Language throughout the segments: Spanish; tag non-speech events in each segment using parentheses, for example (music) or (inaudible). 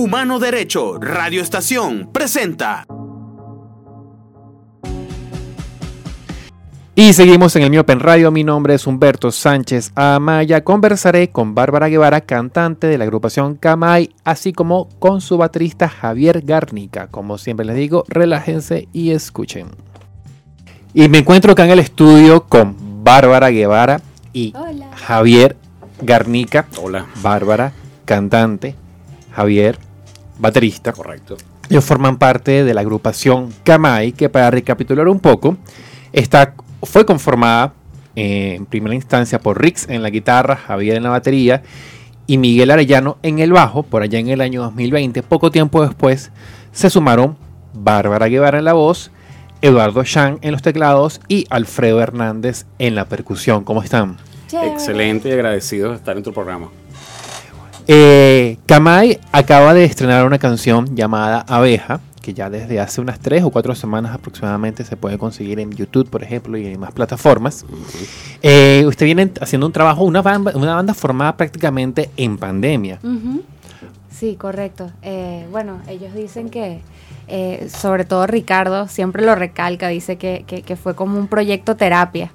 Humano Derecho, Radio Estación, presenta. Y seguimos en el mío Pen Radio. Mi nombre es Humberto Sánchez Amaya. Conversaré con Bárbara Guevara, cantante de la agrupación Camay, así como con su baterista Javier Garnica. Como siempre les digo, relájense y escuchen. Y me encuentro acá en el estudio con Bárbara Guevara y Hola. Javier Garnica. Hola. Bárbara, cantante. Javier, baterista. Correcto. Ellos forman parte de la agrupación Kamai, que para recapitular un poco, está, fue conformada eh, en primera instancia por Rix en la guitarra, Javier en la batería y Miguel Arellano en el bajo, por allá en el año 2020. Poco tiempo después se sumaron Bárbara Guevara en la voz, Eduardo Chan en los teclados y Alfredo Hernández en la percusión. ¿Cómo están? Excelente y agradecido de estar en tu programa. Eh, Kamai acaba de estrenar una canción llamada Abeja, que ya desde hace unas tres o cuatro semanas aproximadamente se puede conseguir en YouTube, por ejemplo, y en más plataformas. Eh, usted viene haciendo un trabajo, una banda, una banda formada prácticamente en pandemia. Sí, correcto. Eh, bueno, ellos dicen que, eh, sobre todo Ricardo, siempre lo recalca, dice que, que- que fue como un proyecto terapia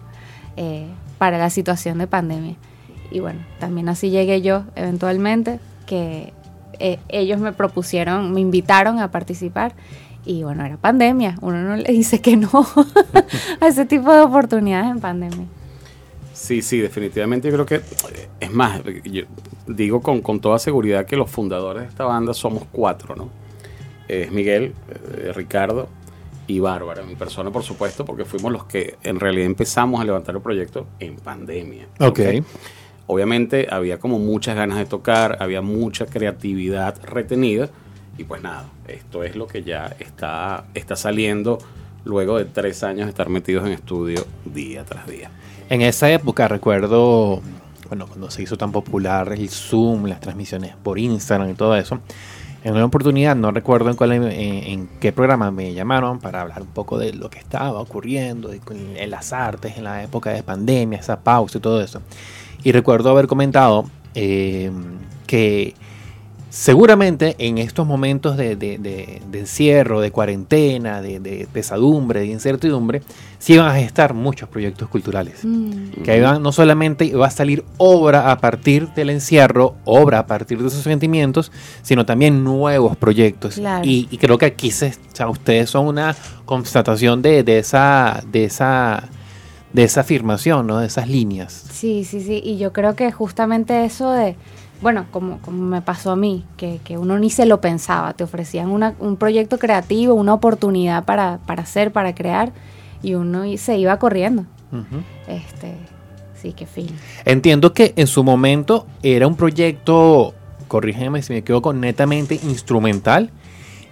eh, para la situación de pandemia. Y bueno, también así llegué yo eventualmente, que eh, ellos me propusieron, me invitaron a participar. Y bueno, era pandemia, uno no le dice que no (laughs) a ese tipo de oportunidades en pandemia. Sí, sí, definitivamente yo creo que, es más, yo digo con, con toda seguridad que los fundadores de esta banda somos cuatro, ¿no? Es Miguel, eh, Ricardo y Bárbara, mi persona por supuesto, porque fuimos los que en realidad empezamos a levantar el proyecto en pandemia. Ok. Obviamente había como muchas ganas de tocar, había mucha creatividad retenida y pues nada, esto es lo que ya está, está saliendo luego de tres años de estar metidos en estudio día tras día. En esa época recuerdo, bueno, cuando se hizo tan popular el Zoom, las transmisiones por Instagram y todo eso, en una oportunidad, no recuerdo en, qué programa me llamaron para hablar un poco de lo que estaba ocurriendo en las artes en la época de pandemia, esa pausa y todo eso. Y recuerdo haber comentado eh, que seguramente en estos momentos de, de- de- de encierro, de cuarentena, de, pesadumbre, de incertidumbre, sí van a gestar muchos proyectos culturales. Mm. Que ahí van, no solamente va a salir obra a partir del encierro, obra a partir de esos sentimientos, sino también nuevos proyectos. Claro. Y, y creo que aquí se, o sea, ustedes son una constatación de, de esa, de esa, de esa afirmación, ¿no? De esas líneas. Sí, sí, sí. Y yo creo que justamente eso de, bueno, como, como me pasó a mí, que, que uno ni se lo pensaba, te ofrecían una- un proyecto creativo, una oportunidad para, para hacer, para crear, y uno se iba corriendo. Este, sí, qué fin. Entiendo que en su momento era un proyecto, corrígeme si me equivoco, netamente instrumental.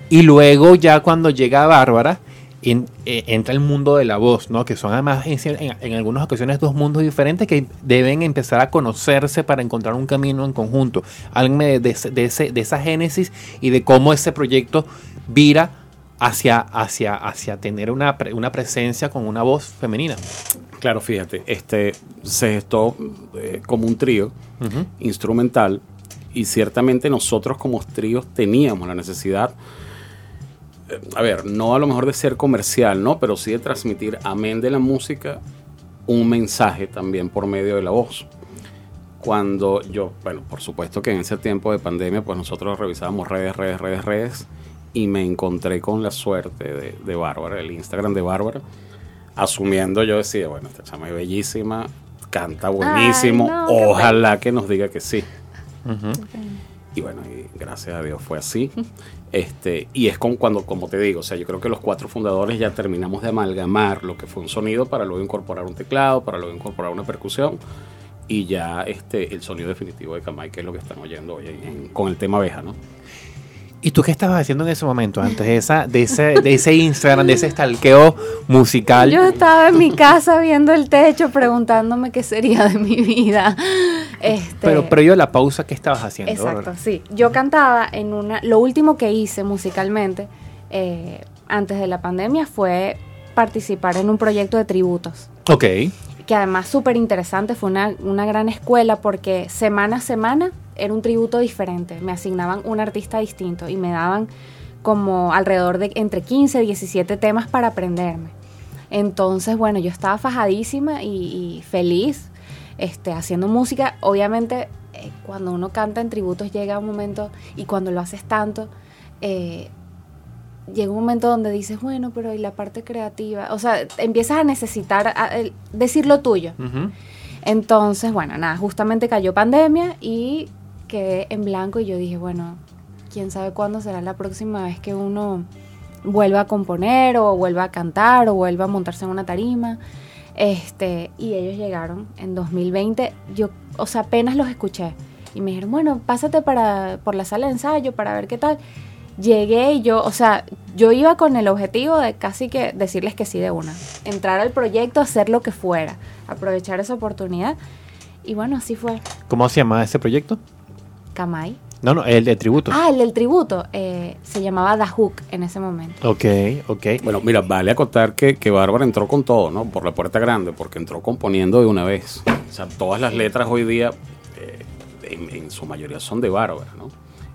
Y luego ya cuando llega Bárbara, en- eh, entra el mundo de la voz, ¿no? Que son además en, en- en algunas ocasiones dos mundos diferentes que deben empezar a conocerse para encontrar un camino en conjunto. Háblenme de, de ese- de ese- de esa génesis y de cómo ese proyecto vira hacia, hacia, hacia tener una, pre- una presencia con una voz femenina. Claro, fíjate, este se gestó eh, como un trío instrumental y ciertamente nosotros como tríos teníamos la necesidad, a ver, no a lo mejor de ser comercial, ¿no? Pero sí de transmitir, amén de la música, un mensaje también por medio de la voz. Cuando yo, bueno, por supuesto que en ese tiempo de pandemia, pues nosotros revisábamos redes, redes, redes, redes, y me encontré con la suerte de, de Bárbara, el Instagram de Bárbara, asumiendo yo decía, bueno, esta chama es bellísima, canta buenísimo, no, qué ojalá que nos diga que sí. Ujú. Y bueno, y gracias a Dios fue así. (laughs) Este, y es con cuando, como te digo, o sea, yo creo que los cuatro fundadores ya terminamos de amalgamar lo que fue un sonido para luego incorporar un teclado, para luego incorporar una percusión y ya este el sonido definitivo de Kamai, que es lo que están oyendo hoy en- en- con el tema abeja, ¿no? ¿Y tú qué estabas haciendo en ese momento, antes de, esa, de, ese, de ese Instagram, de ese stalkeo musical? Yo estaba en mi casa viendo el techo preguntándome qué sería de mi vida. Este, Pero previo a la pausa, ¿qué estabas haciendo? Exacto, sí. Yo cantaba en una. Lo último que hice musicalmente eh, antes de la pandemia fue participar en un proyecto de tributos. Ok. Que además súper interesante, fue una, una gran escuela porque semana a semana era un tributo diferente, me asignaban un artista distinto y me daban como alrededor de entre 15 y 17 temas para aprenderme. Entonces, bueno, yo estaba fajadísima y, feliz este, haciendo música. Obviamente, eh, cuando uno canta en tributos llega un momento, y cuando lo haces tanto, eh, llega un momento donde dices, bueno, pero ¿y la parte creativa? O sea, empiezas a necesitar decir lo tuyo. Entonces, bueno, nada, justamente cayó pandemia y quedé en blanco y yo dije, bueno, quién sabe cuándo será la próxima vez que uno vuelva a componer o vuelva a cantar o vuelva a montarse en una tarima. Este, y ellos llegaron en 2020, yo, o sea, apenas los escuché y me dijeron, bueno, pásate para, por la sala de ensayo para ver qué tal llegué y yo, o sea, yo iba con el objetivo de casi que decirles que sí de una, entrar al proyecto, hacer lo que fuera, aprovechar esa oportunidad. Y bueno, así fue. ¿Cómo se llamaba ese proyecto? Kamai. No, no, el de tributo. Ah, el del tributo. Eh, se llamaba The Hook en ese momento. Ok, ok. Bueno, mira, vale acotar que, que Bárbara entró con todo, ¿no? Por la puerta grande, porque entró componiendo de una vez. O sea, todas las letras hoy día, eh, en, en, su mayoría son de Bárbara, ¿no?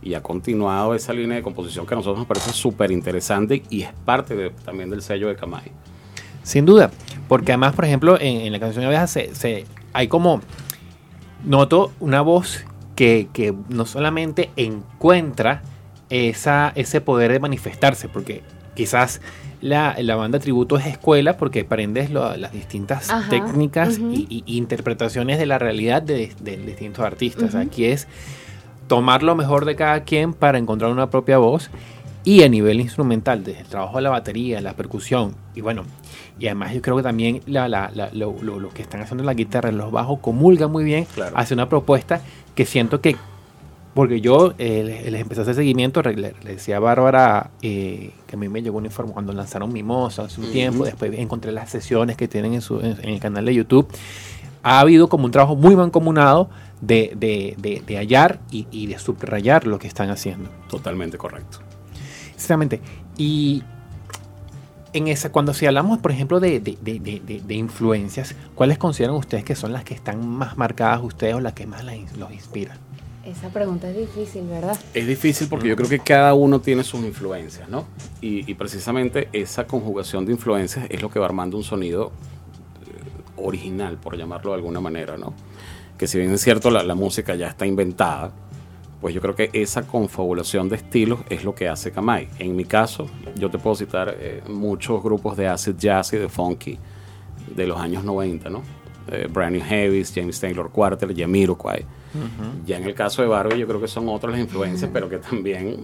y ha continuado esa línea de composición que a nosotros nos parece súper interesante y es parte también del sello de Kamai. Sin duda, porque además, por ejemplo, en, la canción de abeja se, hay como, noto una voz que, no solamente encuentra esa, ese poder de manifestarse, porque quizás la, banda tributo es escuela porque aprendes las distintas técnicas y, interpretaciones de la realidad de, distintos artistas. Aquí es tomar lo mejor de cada quien para encontrar una propia voz y a nivel instrumental, desde el trabajo de la batería, la percusión y bueno, y además yo creo que también la, lo, que están haciendo la guitarra, los bajos, comulga muy bien hace una propuesta que siento que, porque yo eh, les empecé a hacer seguimiento, le, decía a Bárbara eh, que a mí me llegó un informe cuando lanzaron Mimosa hace un tiempo, después encontré las sesiones que tienen en, su, en el canal de YouTube, ha habido como un trabajo muy mancomunado de, hallar y, de subrayar lo que están haciendo. Totalmente correcto. Exactamente. Y en esa, cuando si hablamos, por ejemplo, de, influencias, ¿cuáles consideran ustedes que son las que están más marcadas ustedes o las que más los inspiran? Esa pregunta es difícil, ¿verdad? Es difícil porque yo creo que cada uno tiene sus influencias, ¿no? Y, y precisamente esa conjugación de influencias es lo que va armando un sonido eh, original, por llamarlo de alguna manera, ¿no? que si bien es cierto la, música ya está inventada, pues yo creo que esa confabulación de estilos es lo que hace Kamai. En mi caso, yo te puedo citar eh, muchos grupos de acid jazz y de funky de los años 90, ¿no? Eh, Brand New Heavies, James Taylor Quarter, Jamiroquai. Ya en el caso de Barbie yo creo que son otras las influencias, pero que también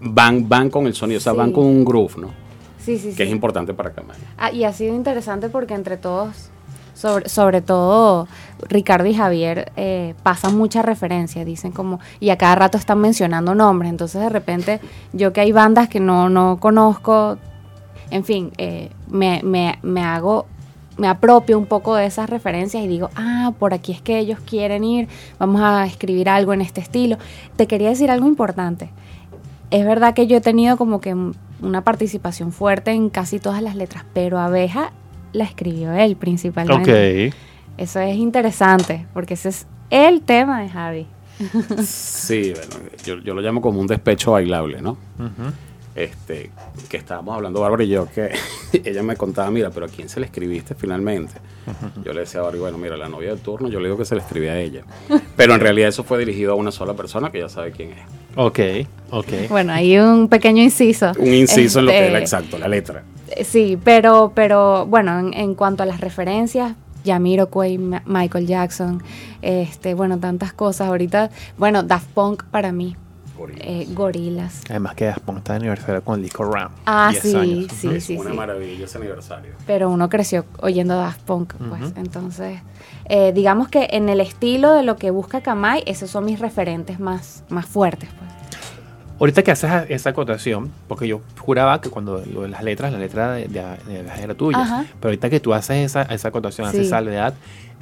van, van con el sonido, o sea, van con un groove, ¿no? Sí, sí, que es importante para Kamai. Ah, y ha sido interesante porque entre todos sobre, sobre todo Ricardo y Javier eh, pasan muchas referencias, dicen como, y a cada rato están mencionando nombres, entonces de repente yo que hay bandas que no, no conozco, en fin, eh, me, me, me hago me apropio un poco de esas referencias y digo, ah, por aquí es que ellos quieren ir, vamos a escribir algo en este estilo. Te quería decir algo importante. Es verdad que yo he tenido como que una participación fuerte en casi todas las letras, pero Abeja la escribió él principalmente. Ok. Eso es interesante, porque ese es el tema de Javi. sí, bueno, yo, yo, lo llamo como un despecho bailable, ¿no? Este, que estábamos hablando Bárbara y yo, que (laughs) ella me contaba, mira, pero ¿a quién se le escribiste finalmente? Yo le decía a Bárbara, bueno, mira, la novia del turno, yo le digo que se le escribía a ella. Pero en realidad eso fue dirigido a una sola persona que ya sabe quién es. Ok, ok. Bueno, hay un pequeño inciso. Un inciso en lo que era este, exacto, la letra. Sí, pero, pero bueno, en, cuanto a las referencias, Jamiroquai, Michael Jackson, este, bueno, tantas cosas. Ahorita, bueno, Daft Punk para mí. Gorilas. Eh, Además que Daft está de aniversario con Lico Ram. Ah, sí, sí, sí. Una maravilla ese aniversario. Pero uno creció oyendo Daft Punk, pues. Entonces, eh, digamos que en el estilo de lo que busca Kamai, esos son mis referentes más, más fuertes, pues. Ahorita que haces esa acotación, porque yo juraba que cuando lo de las letras, la letra de, de, las era tuya, pero ahorita que tú haces esa, esa acotación, haces esa salvedad,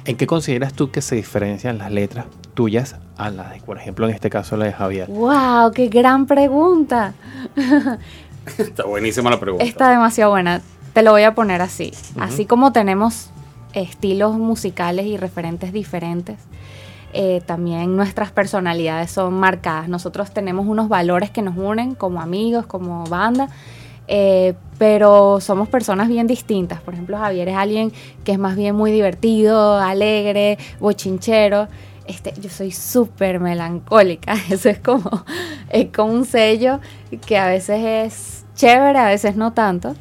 ¿en qué consideras tú que se diferencian las letras tuyas a las de, por ejemplo, en este caso la de Javier? ¡Wow! ¡Qué gran pregunta! (laughs) Está buenísima la pregunta. Está demasiado buena. Te lo voy a poner así. Así como tenemos estilos musicales y referentes diferentes, eh, también nuestras personalidades son marcadas. Nosotros tenemos unos valores que nos unen como amigos, como banda, eh, pero somos personas bien distintas. Por ejemplo, Javier es alguien que es más bien muy divertido, alegre, bochinchero. Este, yo soy súper melancólica, (laughs) eso es como, es como un sello que a veces es chévere, a veces no tanto,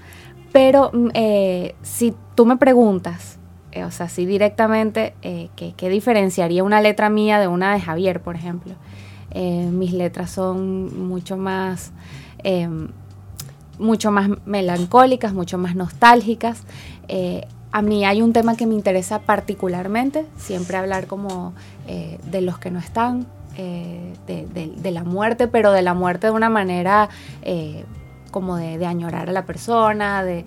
pero mm, eh, si tú me preguntas, eh, o sea, si directamente, ¿qué, ¿qué, diferenciaría una letra mía de una de Javier, por ejemplo? mis letras son mucho más em, mucho más melancólicas, mucho más nostálgicas. Eh, a mí hay un tema que me interesa particularmente, siempre hablar como eh, de los que no están, eh, de, la muerte, pero de la muerte de una manera como de, añorar a la persona, de,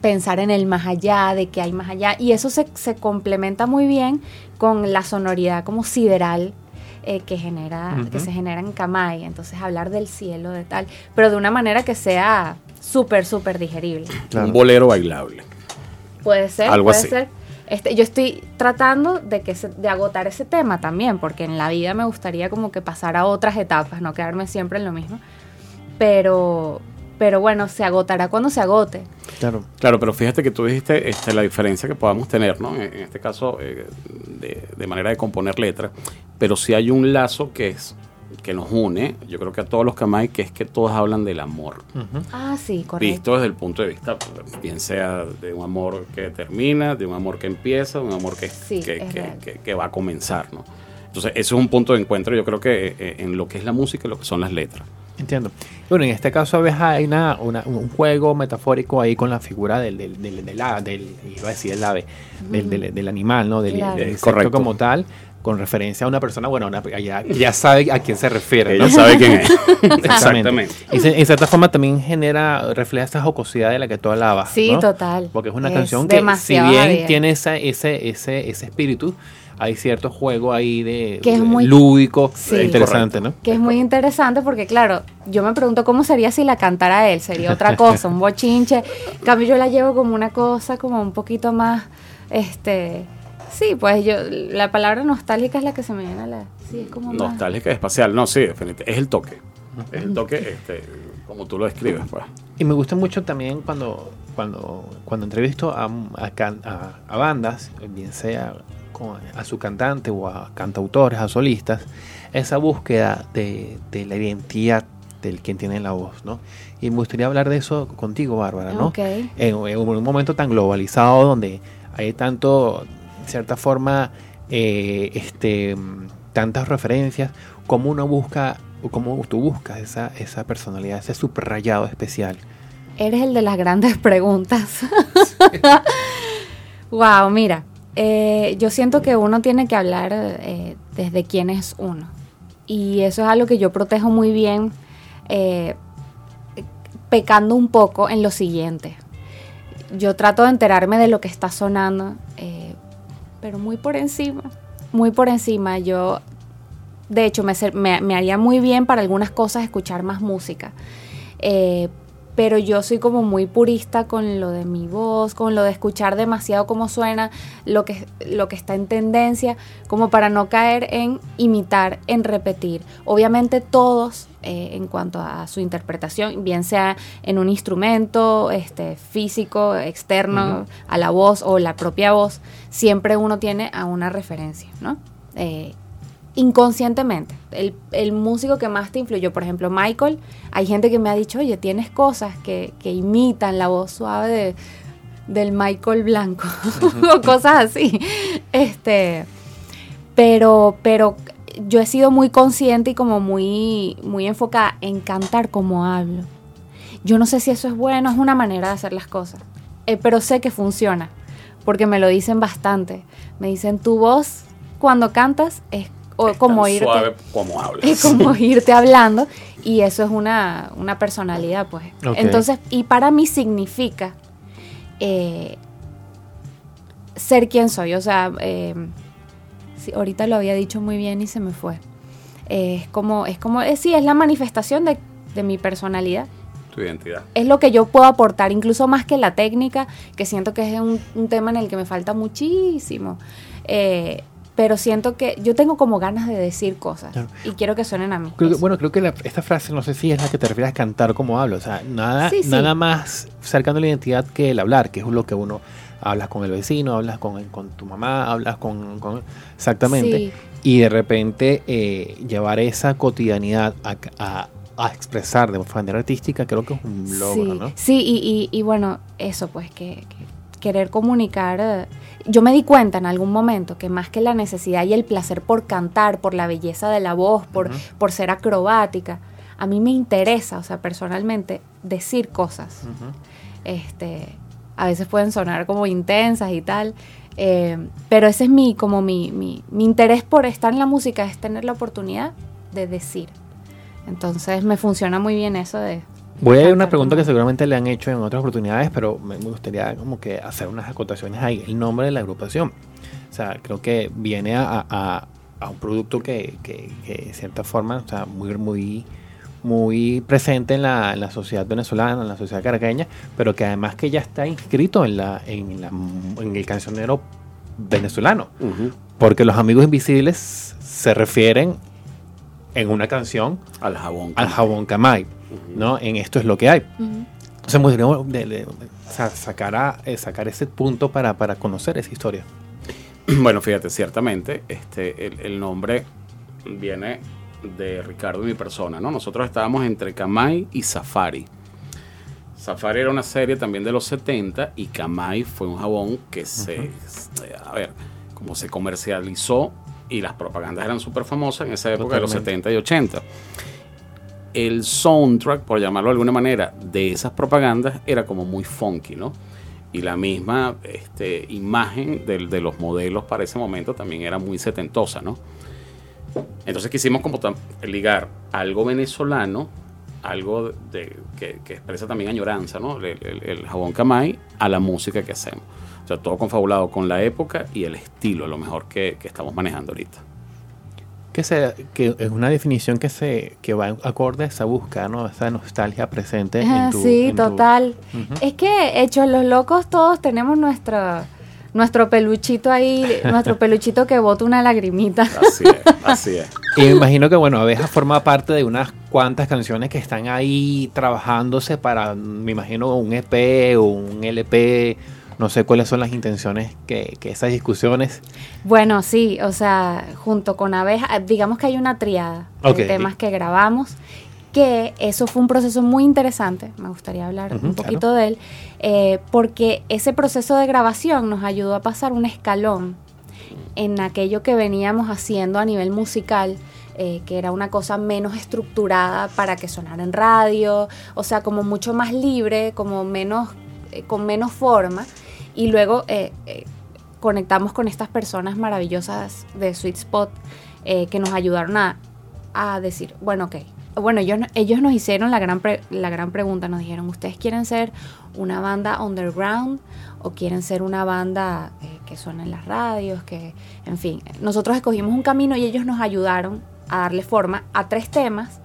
pensar en el más allá, de que hay más allá. Y eso se, se complementa muy bien con la sonoridad como sideral eh, que, genera, que se genera en Kamai. Entonces hablar del cielo, de tal, pero de una manera que sea súper, súper digerible. Un bolero bailable. Puede ser, Algo puede ser. Este, yo estoy tratando de que de agotar ese tema también, porque en la vida me gustaría como que pasar a otras etapas, no quedarme siempre en lo mismo. Pero, pero bueno, se agotará cuando se agote. Claro. Claro, pero fíjate que tú dijiste este, la diferencia que podamos tener, ¿no? En, este caso, eh, de, manera de componer letras, pero si hay un lazo que es que nos une, yo creo que a todos los Kamai, que es que todos hablan del amor. Ah, sí, correcto. Visto desde el punto de vista, bien sea de un amor que termina, de un amor que empieza, de un amor que, que, que, va a comenzar, ¿no? Entonces, eso es un punto de encuentro, yo creo que eh, en lo que es la música y lo que son las letras. Entiendo. Bueno, en este caso a veces hay una, un juego metafórico ahí con la figura del, del, del, del, del iba a decir el ave, del, del, animal, ¿no? Del, insecto como tal, con referencia a una persona, bueno, una, ya, ya sabe a quién se refiere. Ella sabe quién es. (laughs) Exactamente. Y en cierta forma también genera, refleja esa jocosidad de la que tú hablabas. Sí, total. Porque es una canción que, si bien tiene esa, ese, ese, ese espíritu, hay cierto juego ahí de, que es muy, lúdico, interesante, ¿no? Que es muy interesante porque, claro, yo me pregunto cómo sería si la cantara él, sería otra (laughs) cosa, un bochinche. En cambio, yo la llevo como una cosa como un poquito más, este, sí, pues yo, la palabra nostálgica es la que se me viene a la, sí, es como Nostálgica, espacial, no, sí, definitivamente, es el toque, es el toque, este, como tú lo describes, pues. Y me gusta mucho también cuando, cuando, cuando entrevisto a, a, a bandas, bien sea a su cantante o a cantautores, a solistas, esa búsqueda de, la identidad del quien tiene la voz, ¿no? Y me gustaría hablar de eso contigo, Bárbara, ¿no? En, un momento tan globalizado donde hay tanto, de cierta forma, eh, este, tantas referencias, ¿cómo uno busca, o cómo tú buscas esa, esa personalidad, ese subrayado especial? Eres el de las grandes (laughs) preguntas. wow, mira, eh, yo siento que uno tiene que hablar eh, desde quién es uno. Y eso es algo que yo protejo muy bien, pecando un poco en lo siguiente. Yo trato de enterarme de lo que está sonando, pero muy por encima, muy por encima. Yo, de hecho, me, me, haría muy bien para algunas cosas escuchar más música pero yo soy como muy purista con lo de mi voz, con lo de escuchar demasiado cómo suena, lo que, lo que está en tendencia, como para no caer en imitar, en repetir. Obviamente todos, eh, en cuanto a su interpretación, bien sea en un instrumento este, físico, externo, a la voz o la propia voz, siempre uno tiene a una referencia, ¿no? Eh, inconscientemente. El, músico que más te influyó, por ejemplo, Michael, hay gente que me ha dicho, oye, tienes cosas que, imitan la voz suave de, del Michael Blanco, (laughs) o cosas así. Este, pero, pero yo he sido muy consciente y como muy, muy enfocada en cantar como hablo. Yo no sé si eso es bueno, es una manera de hacer las cosas, eh, pero sé que funciona, porque me lo dicen bastante. Me dicen, tu voz cuando cantas es o como irte. como Es (laughs) como irte hablando y eso es una, personalidad pues. Entonces y para mí significa eh, ser quien soy. O sea eh, ahorita lo había dicho muy bien y se me fue. Es como es como sí es la manifestación de, mi personalidad. Tu identidad. Es lo que yo puedo aportar incluso más que la técnica que siento que es un, un tema en el que me falta muchísimo. Eh, pero siento que yo tengo como ganas de decir cosas Claro. y quiero que suenen a mí. Creo que- bueno, creo que la- esta frase, no sé si es la que te refieres a cantar como hablo. O sea, nada, Sí, sí. nada más cercano a la identidad que el hablar, que es lo que uno hablas con el vecino, hablas con, con tu mamá, hablas con. con- exactamente. Sí. Y de repente eh, llevar esa cotidianidad a, a- a expresar de manera artística, creo que es un logro, sí, ¿no? sí, y, y- y bueno, eso pues que, que querer comunicar. eh, Yo me di cuenta en algún momento que más que la necesidad y el placer por cantar, por la belleza de la voz, por, por ser acrobática, a mí me interesa, o sea, personalmente, decir cosas. Este a veces pueden sonar como intensas y tal eh, pero ese es mi como mi, mi, mi interés por estar en la música es tener la oportunidad de decir entonces me funciona muy bien eso de Voy a ir a una pregunta que seguramente le han hecho en otras oportunidades, pero me gustaría como que hacer unas acotaciones ahí. El nombre de la agrupación. O sea, creo que viene a, a- a un producto que, que, que de cierta forma está muy, muy, muy presente en la, en la sociedad venezolana, en la sociedad caraqueña, pero que además que ya está inscrito en, la, en, la, en el cancionero venezolano. Ujú. Porque los amigos invisibles se refieren en una canción Al jabón. al jabón Camay, ¿no? En esto es lo que hay. De- de- sa- sacar, a- eh, sacar ese punto para, para conocer esa historia. (clears throat) Bueno, fíjate, ciertamente, este, el, el nombre viene de Ricardo y mi persona, ¿no? Nosotros estábamos entre Kamai y Safari. Safari era una serie también de los 70 y Kamai fue un jabón que se, se- a ver, como se comercializó y las propagandas eran súper famosas en esa época de los Totalmente. 70 y 80. El soundtrack, por llamarlo de alguna manera, de esas propagandas era como muy funky, ¿no? Y la misma este, imagen del- de, los modelos para ese momento también era muy setentosa, ¿no? Entonces quisimos como ligar algo venezolano, algo de, que, que expresa también añoranza, ¿no? El, el- el jabón Camay a la música que hacemos. O sea, todo confabulado con la época y el estilo, a lo mejor que, que estamos manejando ahorita. Que, se, que es una definición que se que va acorde a esa búsqueda, ¿no? Esa nostalgia presente Ah, en tu... sí en tu- total es que hechos los locos todos tenemos nuestro nuestro peluchito ahí nuestro (laughs) peluchito que bota una lagrimita Así es, así es. Y me imagino que, bueno, Abeja forma parte de unas cuantas canciones que están ahí trabajándose para, me imagino, un EP o un LP. No sé cuáles son las intenciones que, que esas discusiones. Bueno, sí, o sea, junto con abeja, eh, digamos que hay una triada de temas que grabamos, que eso fue un proceso muy interesante, me gustaría hablar un poquito de él, eh, porque ese proceso de grabación nos ayudó a pasar un escalón en aquello que veníamos haciendo a nivel musical, eh, que era una cosa menos estructurada para que sonara en radio, o sea, como mucho más libre, como menos, eh, con menos forma, y luego eh, eh, conectamos con estas personas maravillosas de Sweet Spot eh, que nos ayudaron a, a decir, bueno, ok, bueno, ellos, ellos nos hicieron la gran, la gran pregunta, nos dijeron, ¿ustedes quieren ser una banda underground o quieren ser una banda que suena en las radios? Que, en fin, nosotros escogimos un camino y ellos nos ayudaron a darle forma a tres temas.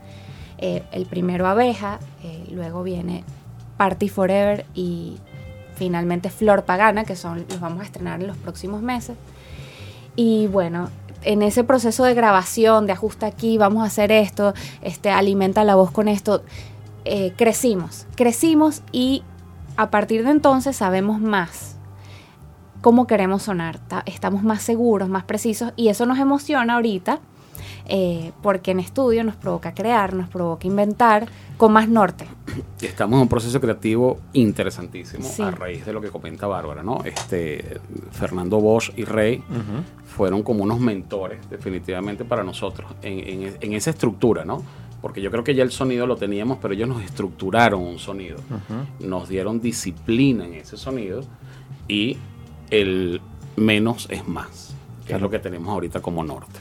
El primero Abeja, luego viene Party Forever y finalmente Flor Pagana, que son los vamos a estrenar en los próximos meses. Y bueno, en ese proceso de grabación, de ajuste aquí, vamos a hacer esto, este, alimenta la voz con esto, eh, crecimos, crecimos y a partir de entonces sabemos más cómo queremos sonar, ta- estamos más seguros, más precisos y eso nos emociona ahorita eh, porque en estudio nos provoca crear, nos provoca inventar con más norte. Estamos en un proceso creativo interesantísimo Sí. a raíz de lo que comenta Bárbara, ¿no? Este, Fernando Bosch y Rey fueron como unos mentores definitivamente para nosotros en, en- en esa estructura, ¿no? Porque yo creo que ya el sonido lo teníamos, pero ellos nos estructuraron un sonido, nos dieron disciplina en ese sonido y el menos es más, que es lo que tenemos ahorita como norte.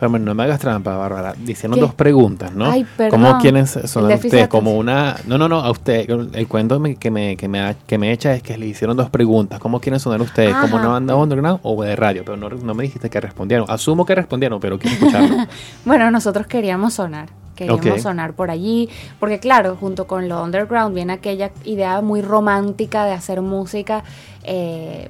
No me hagas trampa, Bárbara. Hicieron ¿Qué? dos preguntas, ¿no? Ay, perdón. ¿Cómo quieren sonar El déficit ustedes? de Como una... No, no, no, a usted. El cuento que, me, que, me, que me echa es que le hicieron dos preguntas. ¿Cómo quieren sonar ustedes? ¿Como una banda underground o de radio? Pero no, no me dijiste que respondieron. Asumo que respondieron, pero quiero escucharlo. (laughs) Bueno, nosotros queríamos sonar, queríamos sonar por allí, porque claro, junto con lo underground viene aquella idea muy romántica de hacer música eh,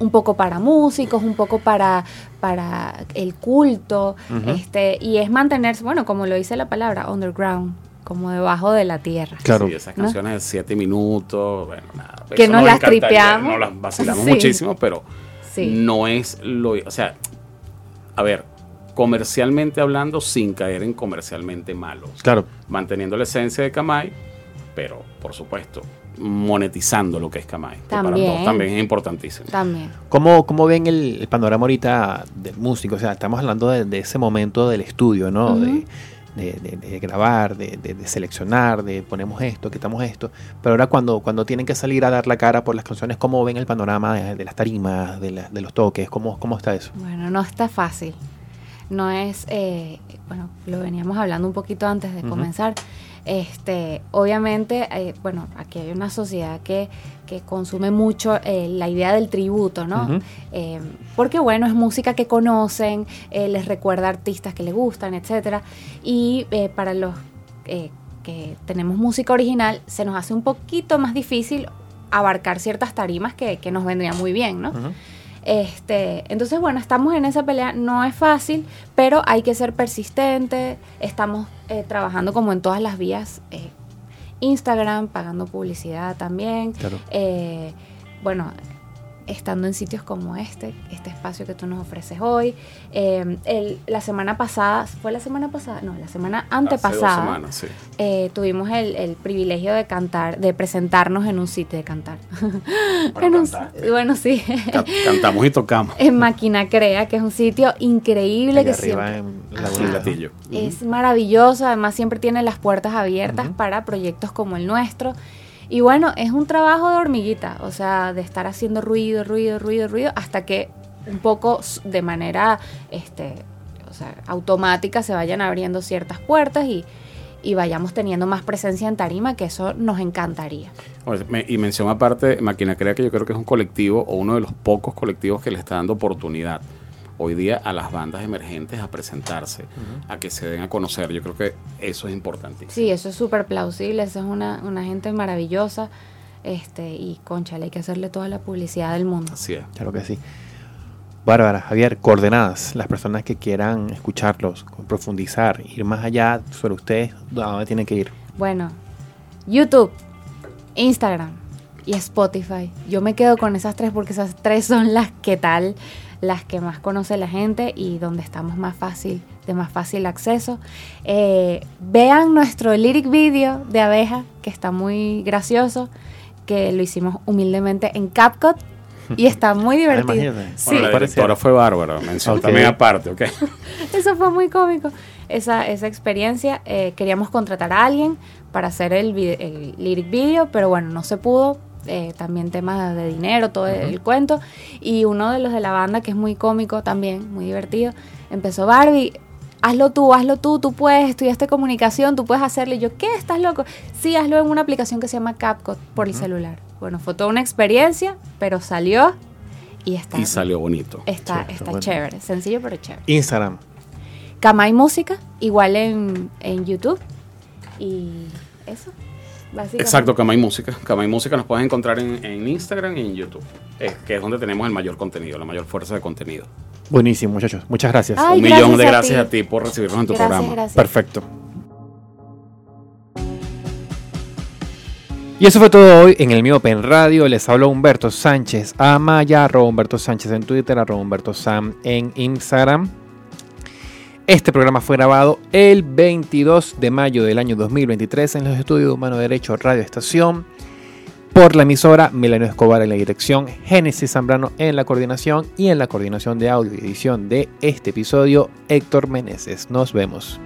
un poco para músicos, un poco para, para el culto, este, y es mantenerse, bueno, como lo dice la palabra, underground, como debajo de la tierra. Claro. Sí, esas ¿no? canciones de 7 minutos, bueno, nada. Que eso nos las tripeamos. Nos las vacilamos (laughs) Sí. muchísimo, pero Sí. no es lo. O sea, a ver, comercialmente hablando, sin caer en comercialmente malos. Claro. Manteniendo la esencia de Kamai, pero por supuesto, monetizando lo que es Kamai. que para También. también es importantísimo. También. ¿Cómo, cómo ven el, el panorama ahorita del músico? O sea, estamos hablando de, de ese momento del estudio, ¿no? Ujú. de, de- de- de grabar, de, de- de seleccionar, de ponemos esto, quitamos esto. Pero ahora cuando, cuando tienen que salir a dar la cara por las canciones, ¿cómo ven el panorama de, de las tarimas, de, la- de los toques? ¿Cómo, ¿Cómo está eso? Bueno, no está fácil. No es, eh, bueno, lo veníamos hablando un poquito antes de Ujú. comenzar. Este, obviamente, eh, bueno, aquí hay una sociedad que, que consume mucho eh, la idea del tributo, ¿no? Eh, porque bueno, es música que conocen, les recuerda artistas que les gustan, etcétera. Y para los eh, que tenemos música original, se nos hace un poquito más difícil abarcar ciertas tarimas que, que nos vendrían muy bien, ¿no? Este, entonces, bueno, estamos en esa pelea, no es fácil, pero hay que ser persistente. Estamos eh, trabajando como en todas las vías, eh, Instagram, pagando publicidad también. Claro. Eh, bueno, estando en sitios como este, este espacio que tú nos ofreces hoy. Eh, el- la semana pasada, ¿fue la semana pasada? No, la semana Hace dos antepasada. semanas, sí. eh, tuvimos el, el privilegio de cantar, de presentarnos en un sitio de cantar. Bueno, En un- bueno, sí. Ca- Cantamos y tocamos. en Máquina Crea, que es un sitio increíble Allá que arriba siempre en es maravilloso, además siempre tiene las puertas abiertas para proyectos como el nuestro. Y bueno, es un trabajo de hormiguita, o sea, de estar haciendo ruido, ruido, ruido, ruido, hasta que un poco de manera este, o sea, automática se vayan abriendo ciertas puertas y, y vayamos teniendo más presencia en tarima, que eso nos encantaría. Y mención aparte, Máquina Crea, que yo creo que es un colectivo o uno de los pocos colectivos que le está dando oportunidad hoy día a las bandas emergentes a presentarse, a que se den a conocer. Yo creo que eso es importantísimo. Sí, eso es súper plausible, eso es una, una gente maravillosa. Este, y concha, hay que hacerle toda la publicidad del mundo. Así es. Claro que sí. Bárbara, Javier, coordenadas, las personas que quieran escucharlos, profundizar, ir más allá sobre ustedes, ¿a dónde tienen que ir? Bueno, YouTube, Instagram y Spotify. Yo me quedo con esas tres porque esas tres son las que tal, las que más conoce la gente y donde estamos más fácil, de más fácil acceso. Eh, vean nuestro lyric video de abeja, que está muy gracioso, que lo hicimos humildemente en CapCut y está (laughs) muy divertido. imagínate. Sí. Bueno, directora fue bárbara, mención Ok. también aparte, ¿ok? (laughs) Eso fue muy cómico. Esa, esa experiencia. eh, queríamos contratar a alguien para hacer el, el lyric video, pero bueno, no se pudo. Eh, también temas de dinero, todo el cuento. Y uno de los de la banda, que es muy cómico también, muy divertido, empezó Barbie. Hazlo tú, hazlo tú, tú puedes, estudiaste comunicación, tú puedes hacerlo. Y yo, ¿qué? ¿Estás loco? Sí, hazlo en una aplicación que se llama CapCut por el celular. Bueno, fue toda una experiencia, pero salió y está, Y salió bonito. está, Sí, está chévere, sencillo pero chévere. Instagram. Kamai Música, igual en, en YouTube. Y eso, básicamente. Exacto, Kamai Música. Kamai Música nos puedes encontrar en, en Instagram y en YouTube, eh, que es donde tenemos el mayor contenido, la mayor fuerza de contenido. Buenísimo, muchachos. Muchas gracias. Ay, Un millón de gracias a gracias a ti. por recibirnos en tu Gracias, programa. gracias. Perfecto. Y eso fue todo hoy en el mío Pen Radio. Les habló Humberto Sánchez Amaya, arroba Humberto Sánchez en Twitter, arroba Humberto Sam en Instagram. Este programa fue grabado el 22 de mayo del año 2023 en los estudios de Humano Derecho Radio Estación por la emisora Melano Escobar en la dirección, Génesis Zambrano en la coordinación y en la coordinación de audio y edición de este episodio, Héctor Meneses. Nos vemos.